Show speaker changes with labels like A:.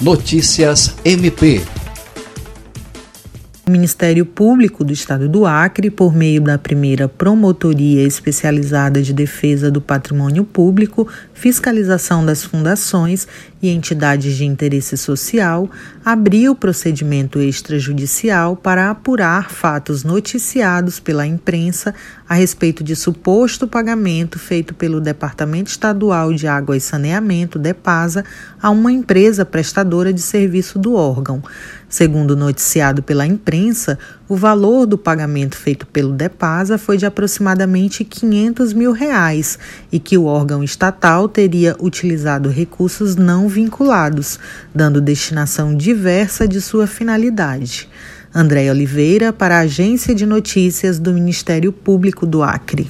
A: Notícias MP
B: o Ministério Público do Estado do Acre, por meio da primeira Promotoria Especializada de Defesa do Patrimônio Público, Fiscalização das Fundações e Entidades de Interesse Social, abriu procedimento extrajudicial para apurar fatos noticiados pela imprensa a respeito de suposto pagamento feito pelo Departamento Estadual de Água e Saneamento, DEPASA, a uma empresa prestadora de serviço do órgão. Segundo noticiado pela imprensa, o valor do pagamento feito pelo DEPASA foi de aproximadamente 500 mil reais e que o órgão estatal teria utilizado recursos não vinculados, dando destinação diversa de sua finalidade. André Oliveira, para a Agência de Notícias do Ministério Público do Acre.